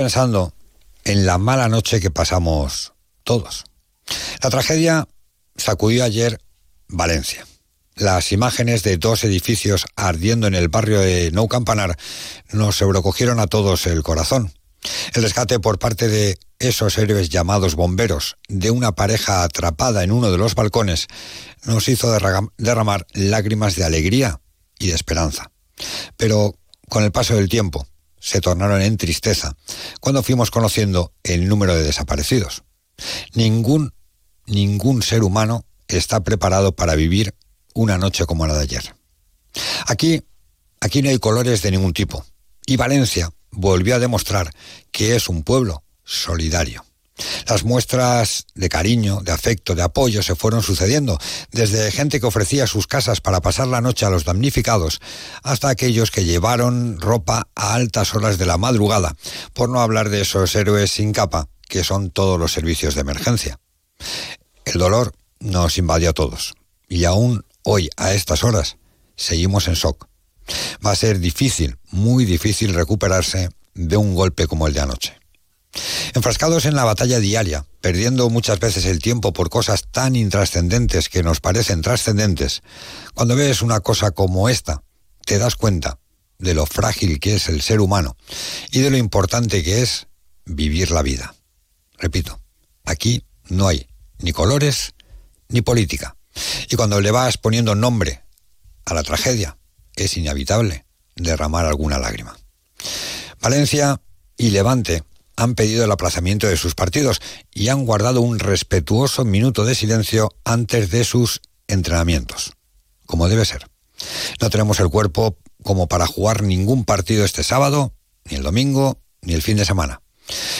pensando en la mala noche que pasamos todos. La tragedia sacudió ayer Valencia. Las imágenes de dos edificios ardiendo en el barrio de Nou Campanar nos sobrecogieron a todos el corazón. El rescate por parte de esos héroes llamados bomberos de una pareja atrapada en uno de los balcones nos hizo derramar lágrimas de alegría y de esperanza. Pero con el paso del tiempo, se tornaron en tristeza cuando fuimos conociendo el número de desaparecidos. Ningún, ningún ser humano está preparado para vivir una noche como la de ayer. Aquí, aquí no hay colores de ningún tipo. Y Valencia volvió a demostrar que es un pueblo solidario. Las muestras de cariño, de afecto, de apoyo se fueron sucediendo, desde gente que ofrecía sus casas para pasar la noche a los damnificados, hasta aquellos que llevaron ropa a altas horas de la madrugada, por no hablar de esos héroes sin capa, que son todos los servicios de emergencia. El dolor nos invadió a todos, y aún hoy, a estas horas, seguimos en shock. Va a ser difícil, muy difícil recuperarse de un golpe como el de anoche. Enfrascados en la batalla diaria, perdiendo muchas veces el tiempo por cosas tan intrascendentes que nos parecen trascendentes, cuando ves una cosa como esta, te das cuenta de lo frágil que es el ser humano y de lo importante que es vivir la vida. Repito, aquí no hay ni colores ni política. Y cuando le vas poniendo nombre a la tragedia, es inevitable derramar alguna lágrima. Valencia y Levante han pedido el aplazamiento de sus partidos y han guardado un respetuoso minuto de silencio antes de sus entrenamientos, como debe ser. No tenemos el cuerpo como para jugar ningún partido este sábado, ni el domingo, ni el fin de semana.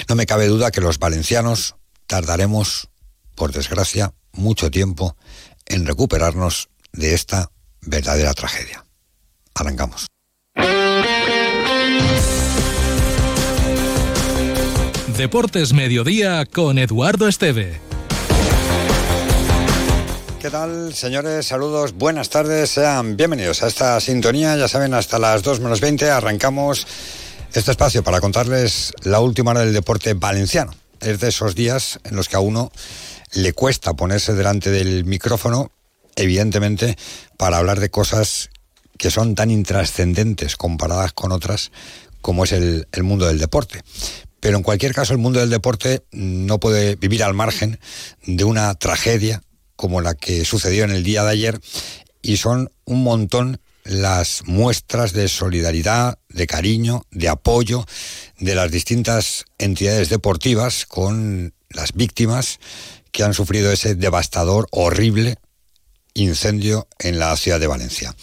No me cabe duda que los valencianos tardaremos, por desgracia, mucho tiempo en recuperarnos de esta verdadera tragedia. Arrancamos. Deportes Mediodía con Eduardo Esteve. ¿Qué tal, señores? Saludos, buenas tardes, sean bienvenidos a esta sintonía. Ya saben, hasta las 2 menos 20 arrancamos este espacio para contarles la última hora del deporte valenciano. Es de esos días en los que a uno le cuesta ponerse delante del micrófono, evidentemente, para hablar de cosas que son tan intrascendentes comparadas con otras como es el, el mundo del deporte. Pero en cualquier caso, el mundo del deporte no puede vivir al margen de una tragedia como la que sucedió en el día de ayer y son un montón las muestras de solidaridad, de cariño, de apoyo de las distintas entidades deportivas con las víctimas que han sufrido ese devastador, horrible incendio en la ciudad de Valencia.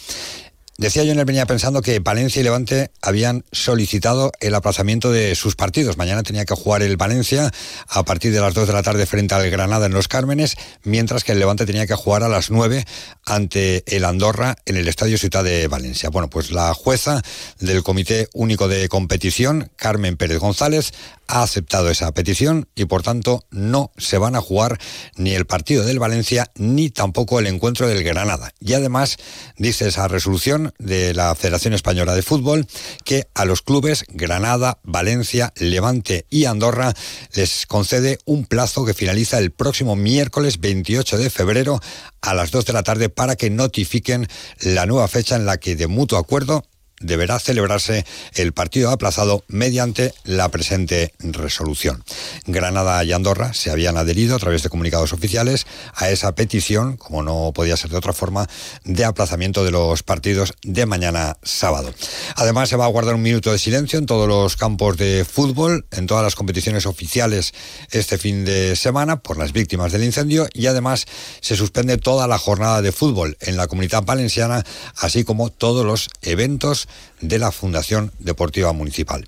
Decía yo en el venía pensando que Valencia y Levante habían solicitado el aplazamiento de sus partidos. Mañana tenía que jugar el Valencia a partir de las 2 de la tarde frente al Granada en Los Cármenes, mientras que el Levante tenía que jugar a las 9 ante el Andorra en el Estadio Ciudad de Valencia. Bueno, pues la jueza del Comité Único de Competición, Carmen Pérez González, ha aceptado esa petición y por tanto no se van a jugar ni el partido del Valencia ni tampoco el encuentro del Granada. Y además dice esa resolución de la Federación Española de Fútbol que a los clubes Granada, Valencia, Levante y Andorra les concede un plazo que finaliza el próximo miércoles 28 de febrero a las 2 de la tarde para que notifiquen la nueva fecha en la que de mutuo acuerdo deberá celebrarse el partido aplazado mediante la presente resolución. Granada y Andorra se habían adherido a través de comunicados oficiales a esa petición, como no podía ser de otra forma, de aplazamiento de los partidos de mañana sábado. Además, se va a guardar un minuto de silencio en todos los campos de fútbol, en todas las competiciones oficiales este fin de semana por las víctimas del incendio y además se suspende toda la jornada de fútbol en la comunidad valenciana, así como todos los eventos de la Fundación Deportiva Municipal.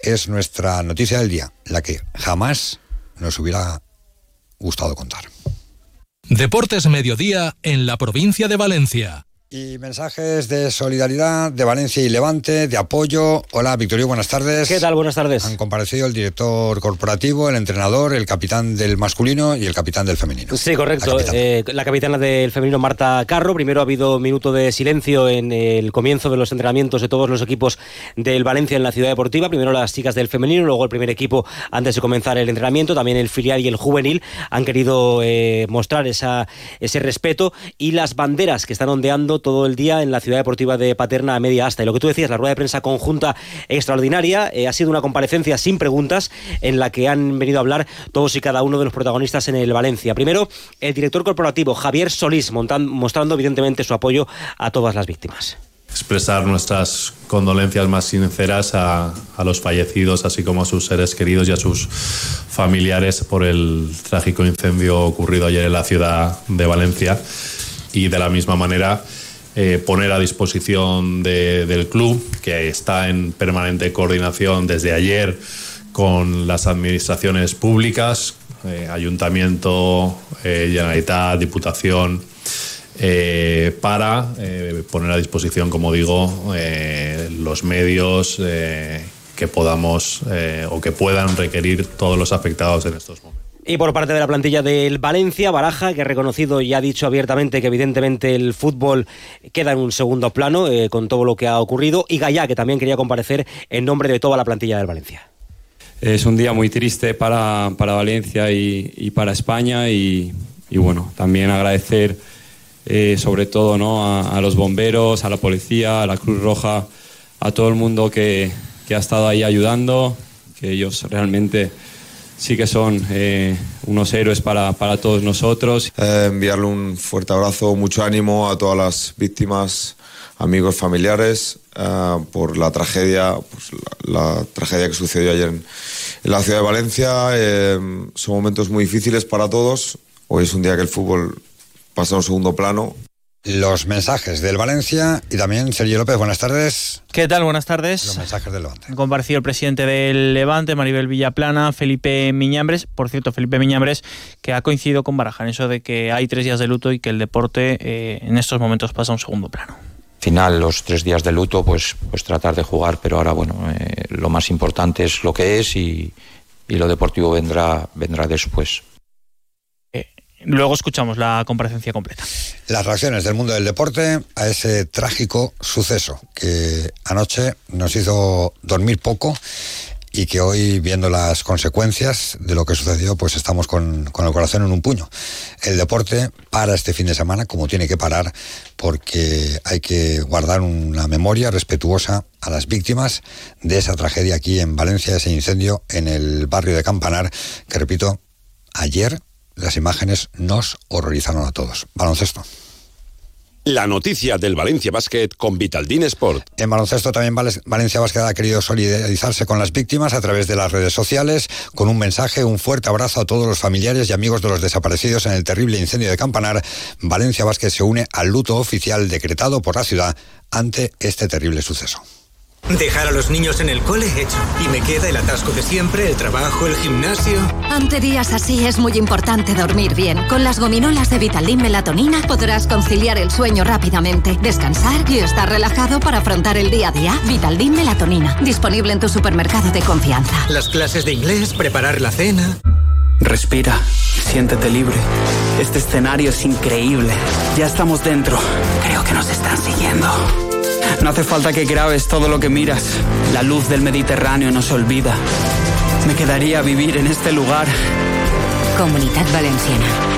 Es nuestra noticia del día, la que jamás nos hubiera gustado contar. Deportes Mediodía en la provincia de Valencia. Y mensajes de solidaridad de Valencia y Levante, de apoyo. Hola, Victorio, buenas tardes. ¿Qué tal? Buenas tardes. Han comparecido el director corporativo, el entrenador, el capitán del masculino y el capitán del femenino. Sí, correcto. La capitana, eh, la capitana del femenino, Marta Carro. Primero ha habido minuto de silencio en el comienzo de los entrenamientos de todos los equipos del Valencia en la ciudad deportiva. Primero las chicas del femenino, luego el primer equipo antes de comenzar el entrenamiento. También el filial y el juvenil han querido eh, mostrar esa, ese respeto y las banderas que están ondeando todo el día en la ciudad deportiva de Paterna a media asta. Y lo que tú decías, la rueda de prensa conjunta extraordinaria, eh, ha sido una comparecencia sin preguntas en la que han venido a hablar todos y cada uno de los protagonistas en el Valencia. Primero, el director corporativo Javier Solís, mostrando evidentemente su apoyo a todas las víctimas expresar nuestras condolencias más sinceras a, a, los fallecidos, así como a sus seres queridos y a sus familiares por el trágico incendio ocurrido ayer en la ciudad de Valencia. Y de la misma manera, eh, poner a disposición de, del club, que está en permanente coordinación desde ayer con las administraciones públicas, eh, ayuntamiento, eh, Generalitat, Diputación, eh, para poner a disposición, como digo, los medios que podamos o que puedan requerir todos los afectados en estos momentos. Y por parte de la plantilla del Valencia, Baraja, que ha reconocido y ha dicho abiertamente que evidentemente el fútbol queda en un segundo plano con todo lo que ha ocurrido, y Gallá, que también quería comparecer en nombre de toda la plantilla del Valencia. Es un día muy triste para, para Valencia y, para España y, y bueno, también agradecer eh, sobre todo ¿no? A, a, los bomberos, a la policía, a la Cruz Roja, a todo el mundo que, que ha estado ahí ayudando, que ellos realmente sí que son eh, unos héroes para, para todos nosotros. Eh, enviarle un fuerte abrazo, mucho ánimo a todas las víctimas, amigos, familiares, eh, por la tragedia, pues la, tragedia que sucedió ayer en, en la ciudad de Valencia. Son momentos muy difíciles para todos. Hoy es un día que el fútbol pasa a un segundo plano. Los mensajes del Valencia y también Sergio López, buenas tardes. ¿Qué tal? Buenas tardes. Los mensajes del Levante. Han comparecido el presidente del Levante, Maribel Villaplana, Felipe Miñambres. Por cierto, Felipe Miñambres, que ha coincidido con Baraja en eso de que hay tres días de luto y que el deporte eh, en estos momentos pasa a un segundo plano. Final, los tres días de luto, pues, pues tratar de jugar, pero ahora, bueno, eh, lo más importante es lo que es y, y lo deportivo vendrá, vendrá después. Luego escuchamos la comparecencia completa. Las reacciones del mundo del deporte a ese trágico suceso que anoche nos hizo dormir poco y que hoy, viendo las consecuencias de lo que sucedió, pues estamos con, el corazón en un puño. El deporte para este fin de semana, como tiene que parar, porque hay que guardar una memoria respetuosa a las víctimas de esa tragedia aquí en Valencia, ese incendio en el barrio de Campanar, que repito, ayer las imágenes nos horrorizaron a todos. Baloncesto. La noticia del Valencia Basket con Vitaldin Sport. En baloncesto también Valencia Basket ha querido solidarizarse con las víctimas a través de las redes sociales, con un mensaje, un fuerte abrazo a todos los familiares y amigos de los desaparecidos en el terrible incendio de Campanar. Valencia Basket se une al luto oficial decretado por la ciudad ante este terrible suceso. Dejar a los niños en el cole hecho. Y me queda el atasco de siempre, el trabajo, el gimnasio. Ante días así es muy importante dormir bien. Con las gominolas de Vitaldin Melatonina podrás conciliar el sueño rápidamente, descansar y estar relajado para afrontar el día a día. Vitaldin Melatonina. Disponible en tu supermercado de confianza. Las clases de inglés, preparar la cena. Respira, siéntete libre. Este escenario es increíble. Ya estamos dentro. Creo que nos están siguiendo. No hace falta que grabes todo lo que miras. La luz del Mediterráneo no se olvida. Me quedaría a vivir en este lugar. Comunidad Valenciana.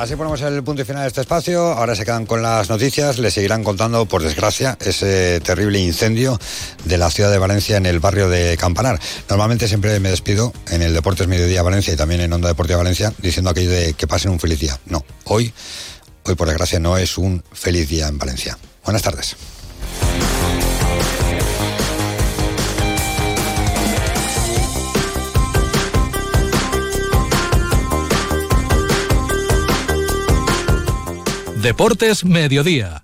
Así ponemos el punto y final de este espacio. Ahora se quedan con las noticias. Les seguirán contando, por desgracia, ese terrible incendio de la ciudad de Valencia en el barrio de Campanar. Normalmente siempre me despido en el Deportes Mediodía Valencia y también en Onda Deportiva Valencia diciendo aquello de que pasen un feliz día. No, hoy hoy por desgracia no es un feliz día en Valencia. Buenas tardes. Deportes Mediodía